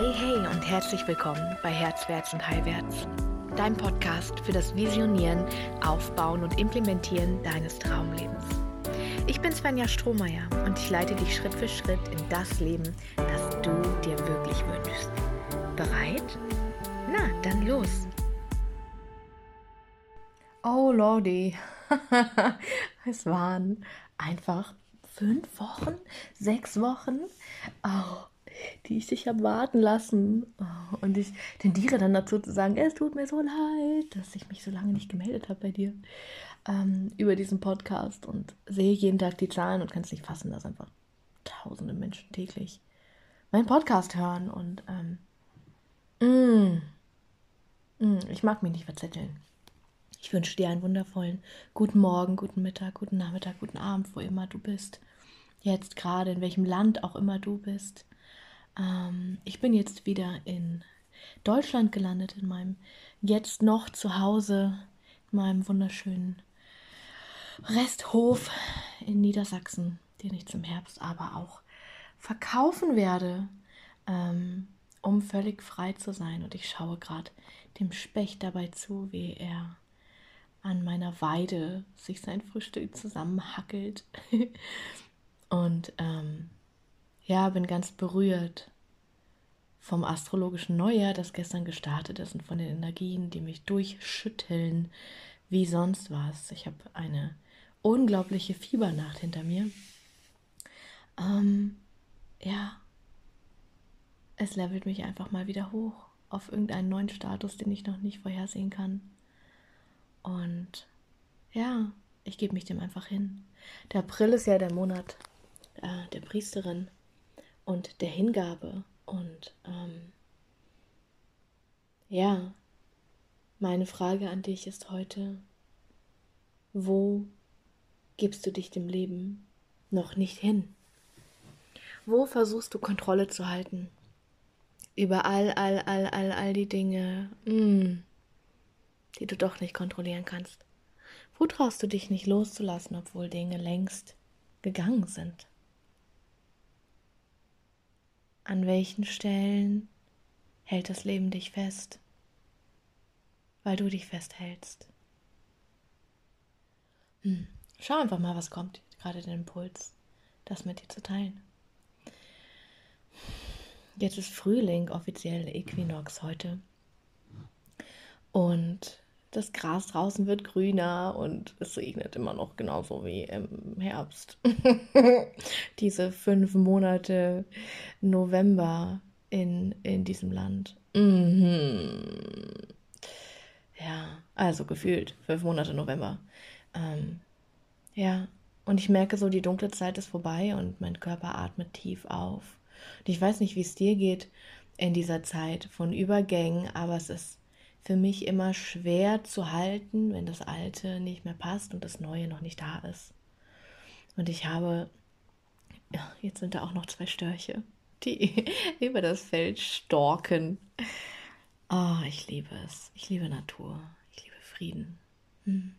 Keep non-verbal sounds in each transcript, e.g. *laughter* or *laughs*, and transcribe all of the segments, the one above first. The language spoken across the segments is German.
Hey, hey und herzlich willkommen bei Herzwärts und Heilwärts, dein Podcast für das Visionieren, Aufbauen und Implementieren deines Traumlebens. Ich bin Svenja Strohmeier und ich leite dich Schritt für Schritt in das Leben, das du dir wirklich wünschst. Bereit? Na, dann los! Oh Lordi, *laughs* es waren einfach fünf Wochen, sechs Wochen. Oh, die ich dich habe warten lassen. Oh, und ich tendiere dann dazu zu sagen, es tut mir so leid, dass ich mich so lange nicht gemeldet habe bei dir ähm, über diesen Podcast und sehe jeden Tag die Zahlen und kann es nicht fassen, dass einfach tausende Menschen täglich meinen Podcast hören. Und ähm, mm, mm, ich mag mich nicht verzetteln. Ich wünsche dir einen wundervollen guten Morgen, guten Mittag, guten Nachmittag, guten Abend, wo immer du bist. Jetzt gerade, in welchem Land auch immer du bist. Ähm, ich bin jetzt wieder in Deutschland gelandet, in meinem jetzt noch zu Hause, in meinem wunderschönen Resthof in Niedersachsen, den ich zum Herbst aber auch verkaufen werde, ähm, um völlig frei zu sein. Und ich schaue gerade dem Specht dabei zu, wie er an meiner Weide sich sein Frühstück zusammenhackelt. *laughs* Und ähm, ja, bin ganz berührt vom astrologischen Neujahr, das gestern gestartet ist und von den Energien, die mich durchschütteln wie sonst was. Ich habe eine unglaubliche Fiebernacht hinter mir. Ähm, ja, es levelt mich einfach mal wieder hoch auf irgendeinen neuen Status, den ich noch nicht vorhersehen kann. Und ja, ich gebe mich dem einfach hin. Der April ist ja der Monat äh, der Priesterin und der Hingabe. Und ähm, ja, meine Frage an dich ist heute, wo gibst du dich dem Leben noch nicht hin? Wo versuchst du Kontrolle zu halten? Über all, all, all, all, all die Dinge, mm, die du doch nicht kontrollieren kannst. Wo traust du dich nicht loszulassen, obwohl Dinge längst gegangen sind? An welchen Stellen hält das Leben dich fest, weil du dich festhältst? Hm. Schau einfach mal, was kommt, gerade den Impuls, das mit dir zu teilen. Jetzt ist Frühling, offiziell Äquinox heute. Und das Gras draußen wird grüner und es regnet immer noch genauso wie im Herbst. *laughs* Diese fünf Monate November in, in diesem Land. Mhm. Ja, also gefühlt fünf Monate November. Ähm, ja, und ich merke so, die dunkle Zeit ist vorbei und mein Körper atmet tief auf. Und ich weiß nicht, wie es dir geht in dieser Zeit von Übergängen, aber es ist für mich immer schwer zu halten, wenn das Alte nicht mehr passt und das Neue noch nicht da ist. Und ich habe, ja, jetzt sind da auch noch zwei Störche, die *laughs* über das Feld storken. Oh, ich liebe es. Ich liebe Natur. Ich liebe Frieden. Hm.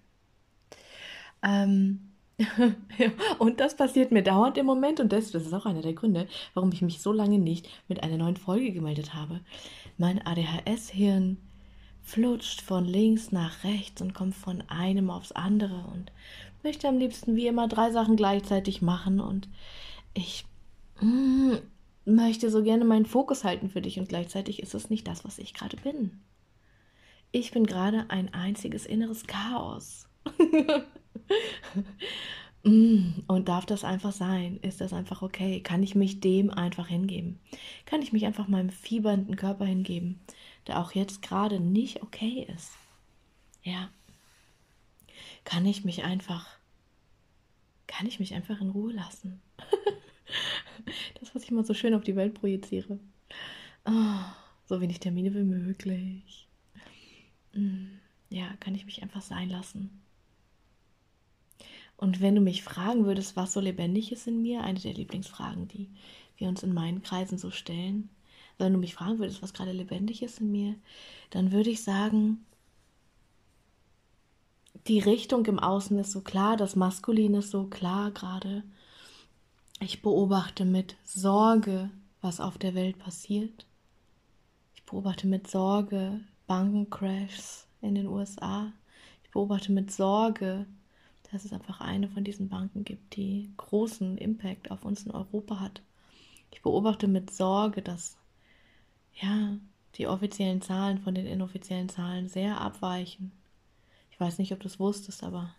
Ähm, *laughs* und das passiert mir dauernd im Moment und das, das ist auch einer der Gründe, warum ich mich so lange nicht mit einer neuen Folge gemeldet habe. Mein ADHS-Hirn flutscht von links nach rechts und kommt von einem aufs andere und möchte am liebsten wie immer drei Sachen gleichzeitig machen und ich mm, möchte so gerne meinen Fokus halten für dich und gleichzeitig ist es nicht das, was ich gerade bin. Ich bin gerade ein einziges inneres Chaos. *laughs* Mm, und darf das einfach sein? Ist das einfach okay? Kann ich mich dem einfach hingeben? Kann ich mich einfach meinem fiebernden Körper hingeben? Der auch jetzt gerade nicht okay ist. Ja. Kann ich mich einfach, kann ich mich einfach in Ruhe lassen? *laughs* das, was ich mal so schön auf die Welt projiziere. Oh, so wenig Termine wie möglich. Mm, ja, kann ich mich einfach sein lassen. Und wenn du mich fragen würdest, was so lebendig ist in mir, eine der Lieblingsfragen, die wir uns in meinen Kreisen so stellen, wenn du mich fragen würdest, was gerade lebendig ist in mir, dann würde ich sagen, die Richtung im Außen ist so klar, das Maskulin ist so klar gerade. Ich beobachte mit Sorge, was auf der Welt passiert. beobachte mit Sorge Bankencrashs in den USA. Ich beobachte mit Sorge, dass es einfach eine von diesen Banken gibt, die großen Impact auf uns in Europa hat. Ich beobachte mit Sorge, dass ja, die offiziellen Zahlen von den inoffiziellen Zahlen sehr abweichen. Ich weiß nicht, ob du es wusstest, aber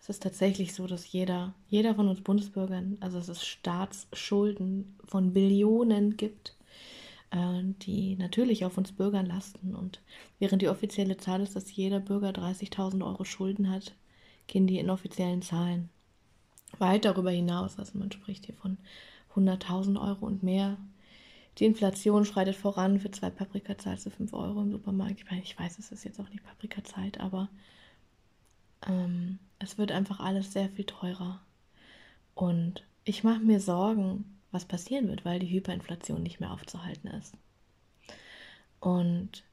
es ist tatsächlich so, dass jeder, jeder von uns Bundesbürgern, also dass es Staatsschulden von Billionen gibt, äh, die natürlich auf uns Bürgern lasten. Und während die offizielle Zahl ist, dass jeder Bürger 30.000 Euro Schulden hat, gehen die inoffiziellen Zahlen weit darüber hinaus. Also man spricht hier von 100.000 Euro und mehr. Die Inflation schreitet voran. Für zwei Paprika zahlst du 5 Euro im Supermarkt. Ich meine, ich weiß, es ist jetzt auch nicht Paprikazeit, aber ähm, es wird einfach alles sehr viel teurer. Und ich mache mir Sorgen, was passieren wird, weil die Hyperinflation nicht mehr aufzuhalten ist. Und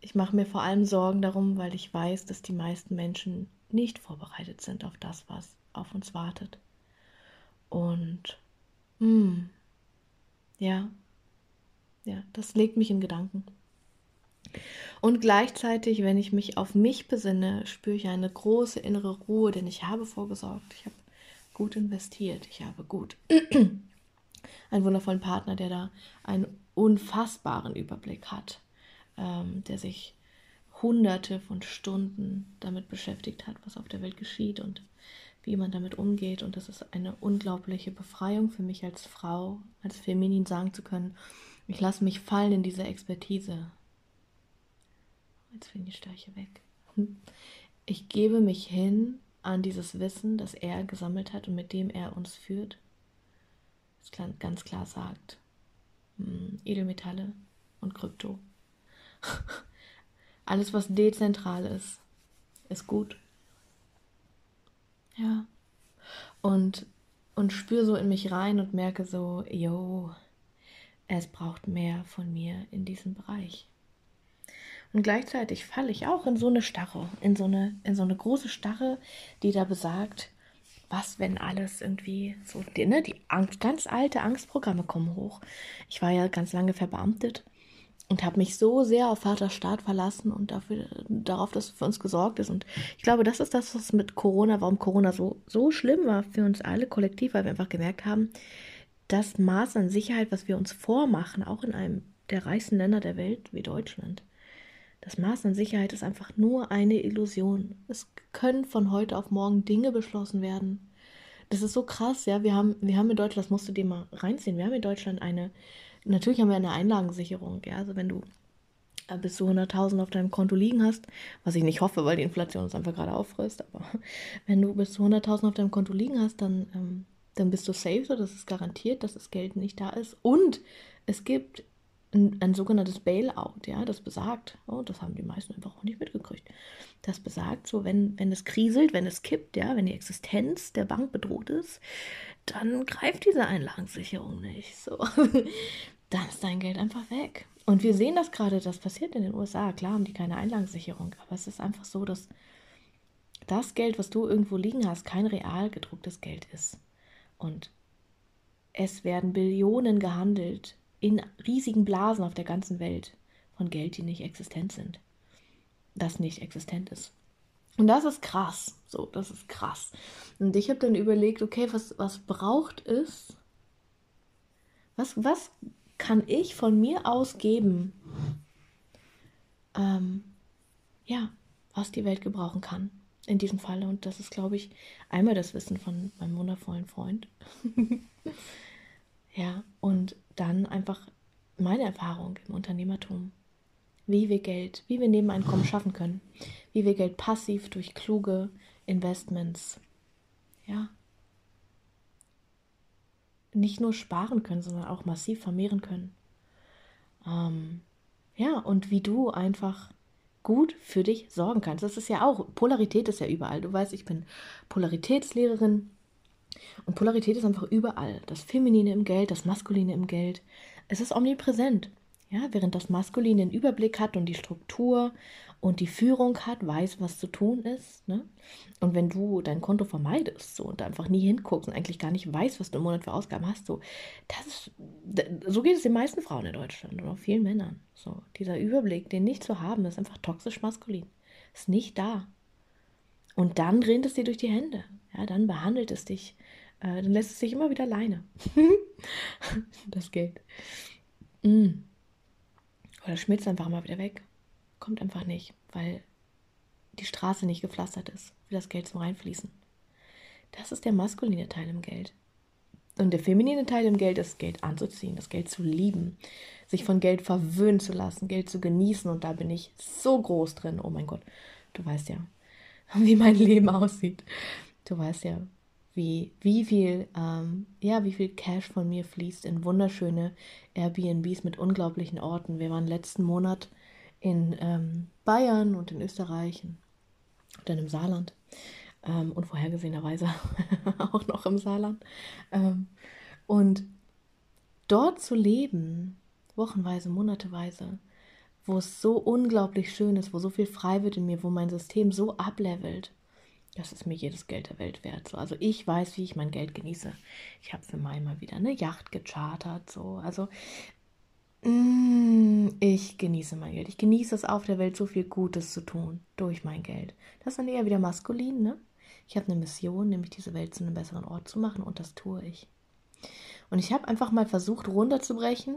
ich mache mir vor allem Sorgen darum, weil ich weiß, dass die meisten Menschen nicht vorbereitet sind auf das, was auf uns wartet. Und mh, hm, ja, ja, das legt mich in Gedanken. Und gleichzeitig, wenn ich mich auf mich besinne, spüre ich eine große innere Ruhe, denn ich habe vorgesorgt, ich habe gut investiert, ich habe gut *clears throat* einen wundervollen Partner, der da einen unfassbaren Überblick hat, ähm, der sich hunderte von Stunden damit beschäftigt hat, was auf der Welt geschieht und wie man damit umgeht. Und das ist eine unglaubliche Befreiung für mich als Frau, als Feminin sagen zu können, ich lasse mich fallen in diese Expertise. Jetzt fliegen die Störche weg. Ich gebe mich hin an dieses Wissen, das er gesammelt hat und mit dem er uns führt. Das ganz klar sagt. Hm, Edelmetalle und Krypto. *laughs* Alles, was dezentral ist, ist gut. Ja. Und, und spüre so in mich rein und merke so, yo, es braucht mehr von mir in diesem Bereich. Und gleichzeitig falle ich auch in so eine Starre, in so eine, in so eine große Starre, die da besagt, was, wenn alles irgendwie so, die, ne, die Angst, ganz alte Angstprogramme kommen hoch. Ich war ja ganz lange verbeamtet und habe mich so sehr auf Vater Staat verlassen und dafür, darauf, dass für uns gesorgt ist. Und ich glaube, das ist das, was mit Corona, warum Corona so, so schlimm war für uns alle kollektiv, weil wir einfach gemerkt haben, das Maß an Sicherheit, was wir uns vormachen, auch in einem der reichsten Länder der Welt wie Deutschland, das Maß an Sicherheit ist einfach nur eine Illusion. Es können von heute auf morgen Dinge beschlossen werden. Das ist so krass, ja. Wir haben, wir haben in Deutschland, das musst du dir mal reinziehen, wir haben in Deutschland eine natürlich haben wir eine Einlagensicherung, ja. Also wenn du äh, bis zu 100.000 auf deinem Konto liegen hast, was ich nicht hoffe, weil die Inflation uns einfach gerade auffrisst, aber *laughs* wenn du bis zu 100.000 auf deinem Konto liegen hast, dann, ähm, dann bist du safe, so das ist garantiert, dass das Geld nicht da ist. Und es gibt ein, ein sogenanntes Bailout, ja, das besagt, oh, das haben die meisten einfach auch nicht mitgekriegt, das besagt so, wenn, wenn es kriselt, wenn es kippt, ja, wenn die Existenz der Bank bedroht ist, dann greift diese Einlagensicherung nicht. So. *laughs* dann ist dein Geld einfach weg. Und wir sehen das gerade, das passiert in den USA. Klar haben die keine Einlagensicherung, aber es ist einfach so, dass das Geld, was du irgendwo liegen hast, kein real gedrucktes Geld ist. Und es werden Billionen gehandelt in riesigen Blasen auf der ganzen Welt von Geld, die nicht existent sind. Das nicht existent ist. Und das ist krass. So, das ist krass. Und ich habe dann überlegt, okay, was, was braucht es? Was, was kann ich von mir aus geben, ähm, ja, was die Welt gebrauchen kann in diesem Falle. Und das ist, glaube ich, einmal das Wissen von meinem wundervollen Freund. *laughs* ja, und dann einfach meine Erfahrung im Unternehmertum. Wie wir Geld, wie wir Nebeneinkommen schaffen können. Wie wir Geld passiv durch kluge Investments, ja, nicht nur sparen können, sondern auch massiv vermehren können. Ähm, ja, und wie du einfach gut für dich sorgen kannst. Das ist ja auch, Polarität ist ja überall. Du weißt, ich bin Polaritätslehrerin und Polarität ist einfach überall. Das Feminine im Geld, das Maskuline im Geld. Es ist omnipräsent. Ja, während das Maskulin den Überblick hat und die Struktur und die Führung hat, weiß, was zu tun ist. Ne? Und wenn du dein Konto vermeidest so, und einfach nie hinguckst und eigentlich gar nicht weißt, was du im Monat für Ausgaben hast, so, das so geht es den meisten Frauen in Deutschland und auch vielen Männern. So, dieser Überblick, den nicht zu haben, ist einfach toxisch maskulin. Ist nicht da. Und dann rinnt es dir durch die Hände. Ja, dann behandelt es dich. Äh, dann lässt es sich immer wieder alleine. *laughs* das Geld. Mm. Oder schmilzt einfach mal wieder weg. Kommt einfach nicht, weil die Straße nicht gepflastert ist, für das Geld zum Reinfließen. Das ist der maskuline Teil im Geld. Und der feminine Teil im Geld ist, Geld anzuziehen, das Geld zu lieben, sich von Geld verwöhnen zu lassen, Geld zu genießen. Und da bin ich so groß drin. Oh mein Gott, du weißt ja, *laughs* wie mein Leben aussieht. Du weißt ja, wie, wie viel, ähm, ja, wie viel Cash von mir fließt in wunderschöne Airbnbs mit unglaublichen Orten. Wir waren letzten Monat in ähm, Bayern und in Österreich und dann im Saarland ähm, und vorhergesehenerweise *laughs* auch noch im Saarland. Ähm, und dort zu leben, wochenweise, monateweise, wo es so unglaublich schön ist, wo so viel frei wird in mir, wo mein System so ablevelt, das ist mir jedes Geld der Welt wert. So. Also ich weiß, wie ich mein Geld genieße. Ich habe für Mai mal wieder eine Yacht gechartert. So. Also mm, ich genieße mein Geld. Ich genieße es auf der Welt, so viel Gutes zu tun durch mein Geld. Das ist dann eher wieder maskulin, ne? Ich habe eine Mission, nämlich diese Welt zu einem besseren Ort zu machen und das tue ich. Und ich habe einfach mal versucht runterzubrechen,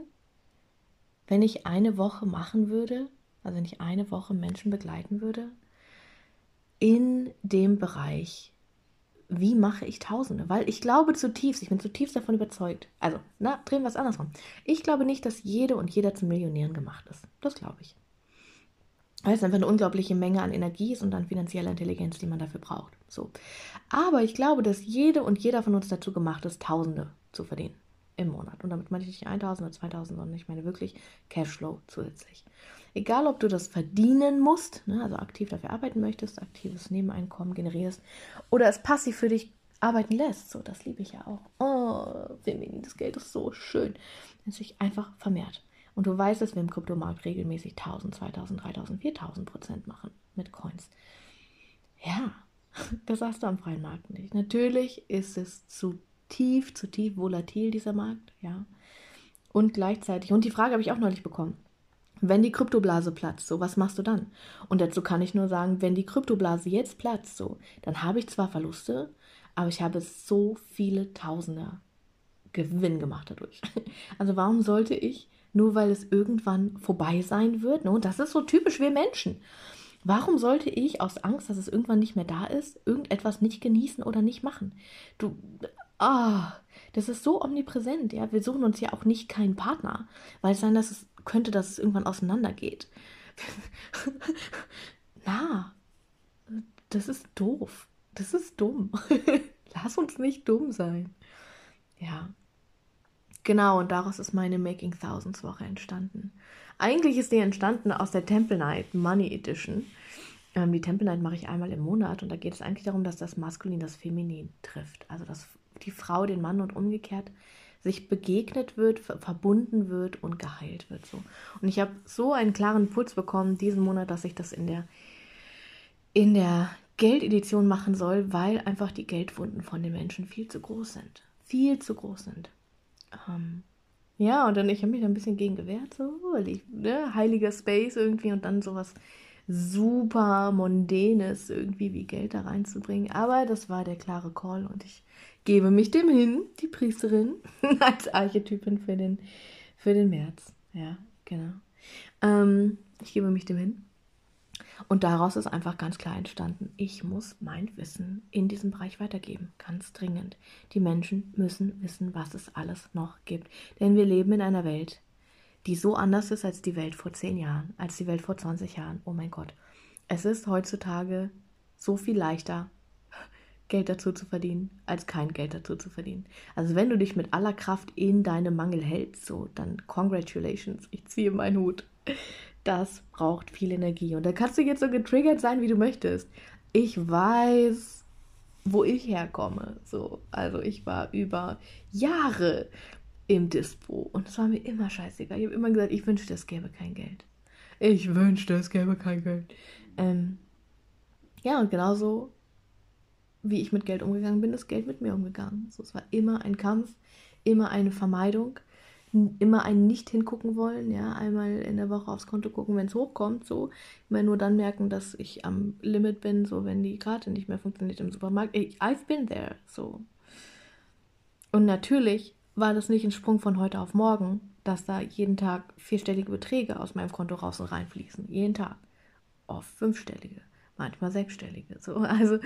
wenn ich eine Woche machen würde, also wenn ich eine Woche Menschen begleiten würde, in dem Bereich, wie mache ich Tausende? Weil ich glaube zutiefst, ich bin zutiefst davon überzeugt. Also, na, drehen wir es andersrum. Ich glaube nicht, dass jede und jeder zum Millionären gemacht ist. Das glaube ich. Weil es einfach eine unglaubliche Menge an Energie ist und an finanzieller Intelligenz, die man dafür braucht. So. Aber ich glaube, dass jede und jeder von uns dazu gemacht ist, Tausende zu verdienen im Monat. Und damit meine ich nicht 1000 oder 2000, sondern ich meine wirklich Cashflow zusätzlich. Egal, ob du das verdienen musst, ne, also aktiv dafür arbeiten möchtest, aktives Nebeneinkommen generierst oder es passiv für dich arbeiten lässt. So, das liebe ich ja auch. Oh, feminines Geld ist so schön. Wenn es sich einfach vermehrt. Und du weißt, dass wir im Kryptomarkt regelmäßig 1000, 2000, 3000, 4000 Prozent machen mit Coins. Ja, *laughs* das hast du am freien Markt nicht. Natürlich ist es zu tief, zu tief volatil, dieser Markt, ja. Und gleichzeitig, und die Frage habe ich auch neulich bekommen, wenn die Kryptoblase platzt, so was machst du dann? Und dazu kann ich nur sagen, wenn die Kryptoblase jetzt platzt, so, dann habe ich zwar Verluste, aber ich habe so viele Tausende Gewinn gemacht dadurch. *laughs* Also warum sollte ich, nur weil es irgendwann vorbei sein wird, ne, und das ist so typisch wir Menschen, warum sollte ich aus Angst, dass es irgendwann nicht mehr da ist, irgendetwas nicht genießen oder nicht machen? Du, ah, das ist so omnipräsent, ja. Wir suchen uns ja auch nicht keinen Partner, weil es sein, dass es könnte, dass es irgendwann auseinandergeht. *laughs* Na, das ist doof. Das ist dumm. *laughs* Lass uns nicht dumm sein. Ja. Genau, und daraus ist meine Making Thousands Woche entstanden. Eigentlich ist die entstanden aus der Temple Night Money Edition. Ähm, die Temple Night mache ich einmal im Monat und da geht es eigentlich darum, dass das Maskulin das Feminin trifft. Also dass die Frau den Mann und umgekehrt sich begegnet wird, verbunden wird und geheilt wird. So. Und ich habe so einen klaren Puls bekommen diesen Monat, dass ich das in der, in der Geldedition machen soll, weil einfach die Geldwunden von den Menschen viel zu groß sind. Viel zu groß sind. Ähm, ja, und dann, ich habe mich da ein bisschen gegen gewehrt, so, ne, heiliger Space irgendwie und dann sowas super Mondänes irgendwie wie Geld da reinzubringen. Aber das war der klare Call und ich gebe mich dem hin, die Priesterin, *laughs* als Archetypin für den, für den März. Ja, genau. Ähm, ich gebe mich dem hin. Und daraus ist einfach ganz klar entstanden, ich muss mein Wissen in diesem Bereich weitergeben. Ganz dringend. Die Menschen müssen wissen, was es alles noch gibt. Denn wir leben in einer Welt, die so anders ist als die Welt vor zehn Jahren, als die Welt vor 20 Jahren. Oh mein Gott. Es ist heutzutage so viel leichter, Geld dazu zu verdienen, als kein Geld dazu zu verdienen. Also wenn du dich mit aller Kraft in deinem Mangel hältst, so, dann congratulations, ich ziehe meinen Hut. Das braucht viel Energie. Und da kannst du jetzt so getriggert sein, wie du möchtest. Ich weiß, wo ich herkomme. So, also ich war über Jahre im Dispo. Und es war mir immer scheißegal. Ich habe immer gesagt, ich wünschte, es gäbe kein Geld. Ich wünschte, es gäbe kein Geld. Ähm, ja, und genauso wie ich mit Geld umgegangen bin, ist Geld mit mir umgegangen. So, es war immer ein Kampf, immer eine Vermeidung, immer ein nicht hingucken wollen, ja, einmal in der Woche aufs Konto gucken, wenn es hochkommt, so, immer nur dann merken, dass ich am Limit bin, so, wenn die Karte nicht mehr funktioniert im Supermarkt. I've been there, so. Und natürlich war das nicht ein Sprung von heute auf morgen, dass da jeden Tag vierstellige Beträge aus meinem Konto raus und reinfließen. Jeden Tag. Oft fünfstellige, manchmal sechsstellige. So, also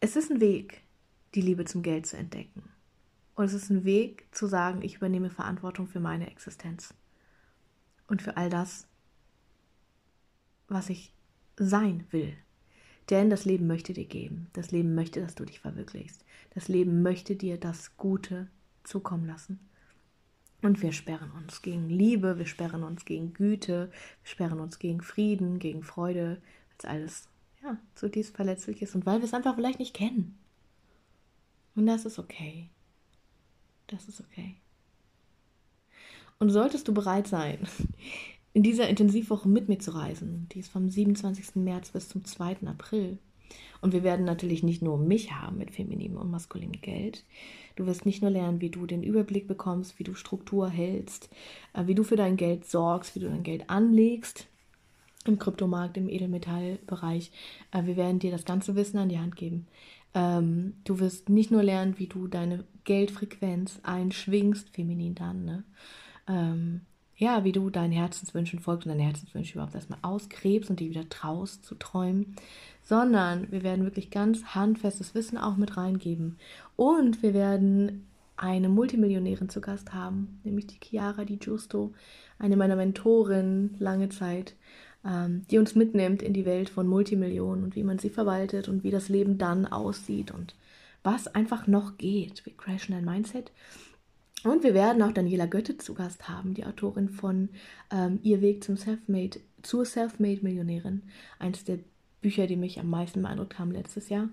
es ist ein Weg, die Liebe zum Geld zu entdecken. Und es ist ein Weg zu sagen, ich übernehme Verantwortung für meine Existenz. Und für all das, was ich sein will. Denn das Leben möchte dir geben. Das Leben möchte, dass du dich verwirklichst. Das Leben möchte dir das Gute zukommen lassen. Und wir sperren uns gegen Liebe, wir sperren uns gegen Güte, wir sperren uns gegen Frieden, gegen Freude, weil es alles ja, zutiefst verletzlich ist und weil wir es einfach vielleicht nicht kennen. Und das ist okay. Das ist okay. Und solltest du bereit sein, in dieser Intensivwoche mit mir zu reisen, die ist vom 27. März bis zum 2. April, und wir werden natürlich nicht nur mich haben mit femininem und maskulinem Geld. Du wirst nicht nur lernen, wie du den Überblick bekommst, wie du Struktur hältst, äh, wie du für dein Geld sorgst, wie du dein Geld anlegst im Kryptomarkt, im Edelmetallbereich. Äh, wir werden dir das ganze Wissen an die Hand geben. Ähm, du wirst nicht nur lernen, wie du deine Geldfrequenz einschwingst, feminin dann, ne? Ja, wie du deinen Herzenswünschen folgst und deine Herzenswünsche überhaupt erstmal ausgräbst und die wieder traust zu träumen, sondern wir werden wirklich ganz handfestes Wissen auch mit reingeben. Und wir werden eine Multimillionärin zu Gast haben, nämlich die Chiara Di Giusto, eine meiner Mentorinnen lange Zeit, ähm, die uns mitnimmt in die Welt von Multimillionen und wie man sie verwaltet und wie das Leben dann aussieht und was einfach noch geht. Wir crashen ein Mindset und wir werden auch Daniela Götte zu Gast haben, die Autorin von ähm, Ihr Weg zum Selfmade, zur Selfmade-Millionärin. Eines der Bücher, die mich am meisten beeindruckt haben letztes Jahr,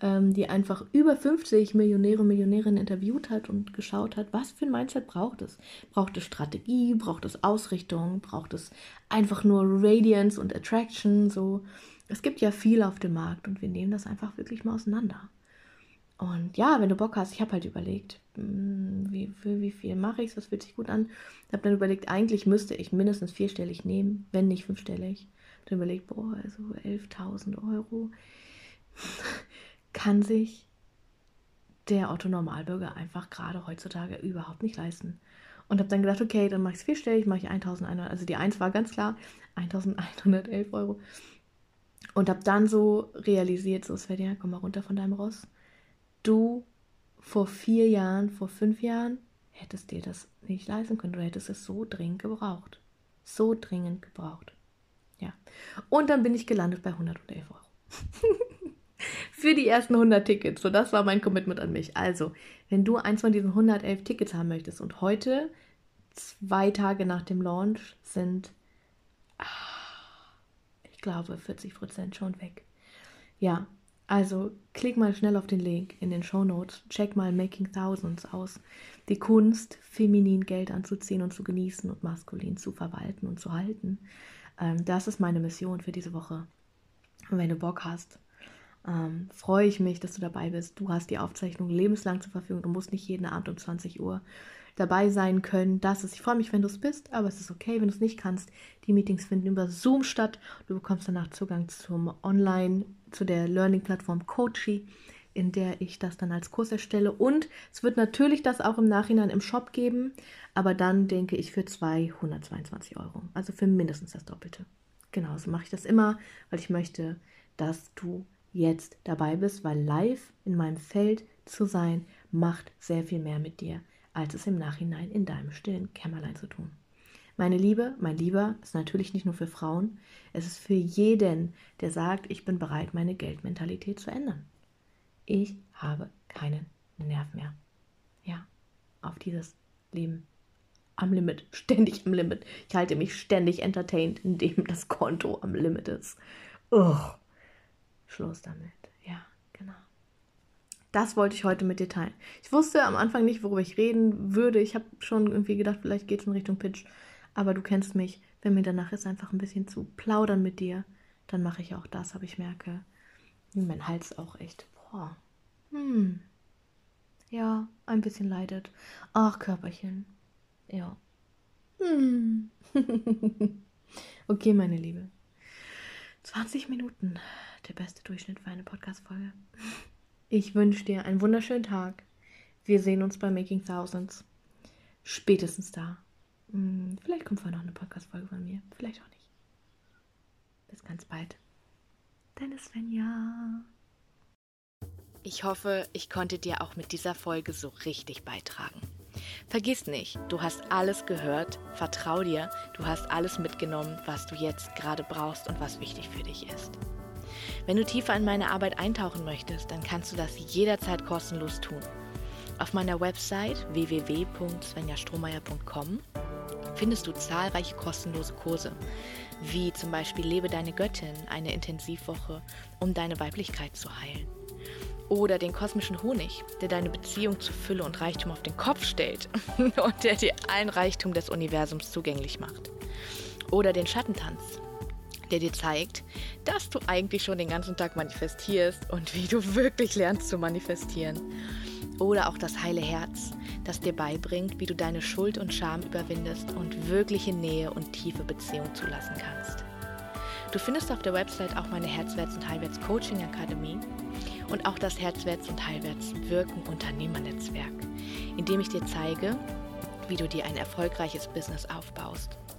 ähm, die einfach über 50 Millionäre und Millionärinnen interviewt hat und geschaut hat, was für ein Mindset braucht es. Braucht es Strategie, braucht es Ausrichtung, braucht es einfach nur Radiance und Attraction, so. Es gibt ja viel auf dem Markt und wir nehmen das einfach wirklich mal auseinander. Und ja, wenn du Bock hast, ich habe halt überlegt, wie, für wie viel mache ich es, was fühlt sich gut an. Ich habe dann überlegt, eigentlich müsste ich mindestens vierstellig nehmen, wenn nicht fünfstellig. Dann überlegt, boah, also 11.000 Euro kann sich der Otto Normalbürger einfach gerade heutzutage überhaupt nicht leisten. Und habe dann gedacht, okay, dann mache ich es vierstellig, mache ich 1100, also die 1 war ganz klar 1111 Euro. Und habe dann so realisiert, so Svenja, komm mal runter von deinem Ross du vor vier Jahren, vor fünf Jahren hättest dir das nicht leisten können. Du hättest es so dringend gebraucht. So dringend gebraucht. Ja. Und dann bin ich gelandet bei 111 Euro. *laughs* Für die ersten 100 Tickets. So, das war mein Commitment an mich. Also, wenn du eins von diesen 111 Tickets haben möchtest und heute, zwei Tage nach dem Launch, sind, ah, ich glaube, 40 Prozent schon weg. Ja, also klick mal schnell auf den Link in den Show Notes, check mal Making Thousands aus. Die Kunst, feminin Geld anzuziehen und zu genießen und maskulin zu verwalten und zu halten. Ähm, das ist meine Mission für diese Woche. Und wenn du Bock hast, ähm, freue ich mich, dass du dabei bist. Du hast die Aufzeichnung lebenslang zur Verfügung. Du musst nicht jeden Abend um 20 Uhr dabei sein können. Das ist, ich freue mich, wenn du es bist, aber es ist okay, wenn du es nicht kannst. Die Meetings finden über Zoom statt. Du bekommst danach Zugang zum Online, zu der Learning-Plattform Coachy, in der ich das dann als Kurs erstelle. Und es wird natürlich das auch im Nachhinein im Shop geben, aber dann denke ich für 222 Euro. Also für mindestens das Doppelte. Genau, so mache ich das immer, weil ich möchte, dass du jetzt dabei bist, weil live in meinem Feld zu sein macht sehr viel mehr mit dir als es im Nachhinein in deinem stillen Kämmerlein zu tun. Meine Liebe, mein Lieber, ist natürlich nicht nur für Frauen, es ist für jeden, der sagt, ich bin bereit, meine Geldmentalität zu ändern. Ich habe keinen Nerv mehr. Ja, auf dieses Leben am Limit, ständig am Limit. Ich halte mich ständig entertained, indem das Konto am Limit ist. Ugh. Schluss damit. Das wollte ich heute mit dir teilen. Ich wusste am Anfang nicht, worüber ich reden würde. Ich habe schon irgendwie gedacht, vielleicht geht es in Richtung Pitch. Aber du kennst mich. Wenn mir danach ist, einfach ein bisschen zu plaudern mit dir, dann mache ich auch das. Aber ich merke, mein Hals auch echt, boah, hm, ja, ein bisschen leidet. Ach, Körperchen. Ja. Hm. *laughs* okay, meine Liebe. 20 Minuten. Der beste Durchschnitt für eine Podcast-Folge. Ich wünsche dir einen wunderschönen Tag. Wir sehen uns bei Making Thousands. Spätestens da. Hm, vielleicht kommt vorher noch eine Podcast-Folge von mir. Vielleicht auch nicht. Bis ganz bald. Deine Svenja. Ich hoffe, ich konnte dir auch mit dieser Folge so richtig beitragen. Vergiss nicht, du hast alles gehört, vertrau dir, du hast alles mitgenommen, was du jetzt gerade brauchst und was wichtig für dich ist. Wenn du tiefer in meine Arbeit eintauchen möchtest, dann kannst du das jederzeit kostenlos tun. Auf meiner Website www.svenjastrohmeier.com findest du zahlreiche kostenlose Kurse, wie zum Beispiel Lebe deine Göttin, eine Intensivwoche, um deine Weiblichkeit zu heilen oder den kosmischen Honig, der deine Beziehung zu Fülle und Reichtum auf den Kopf stellt *laughs* und der dir allen Reichtum des Universums zugänglich macht. Oder den Schattentanz, der dir zeigt, dass du eigentlich schon den ganzen Tag manifestierst und wie du wirklich lernst zu manifestieren. Oder auch das heile Herz, das dir beibringt, wie du deine Schuld und Scham überwindest und wirkliche Nähe und tiefe Beziehung zulassen kannst. Du findest auf der Website auch meine Herzwärts- und Heilwärts Coaching Akademie und auch das Herzwärts und Heilwärts Wirken Unternehmernetzwerk, in dem ich dir zeige, wie du dir ein erfolgreiches Business aufbaust.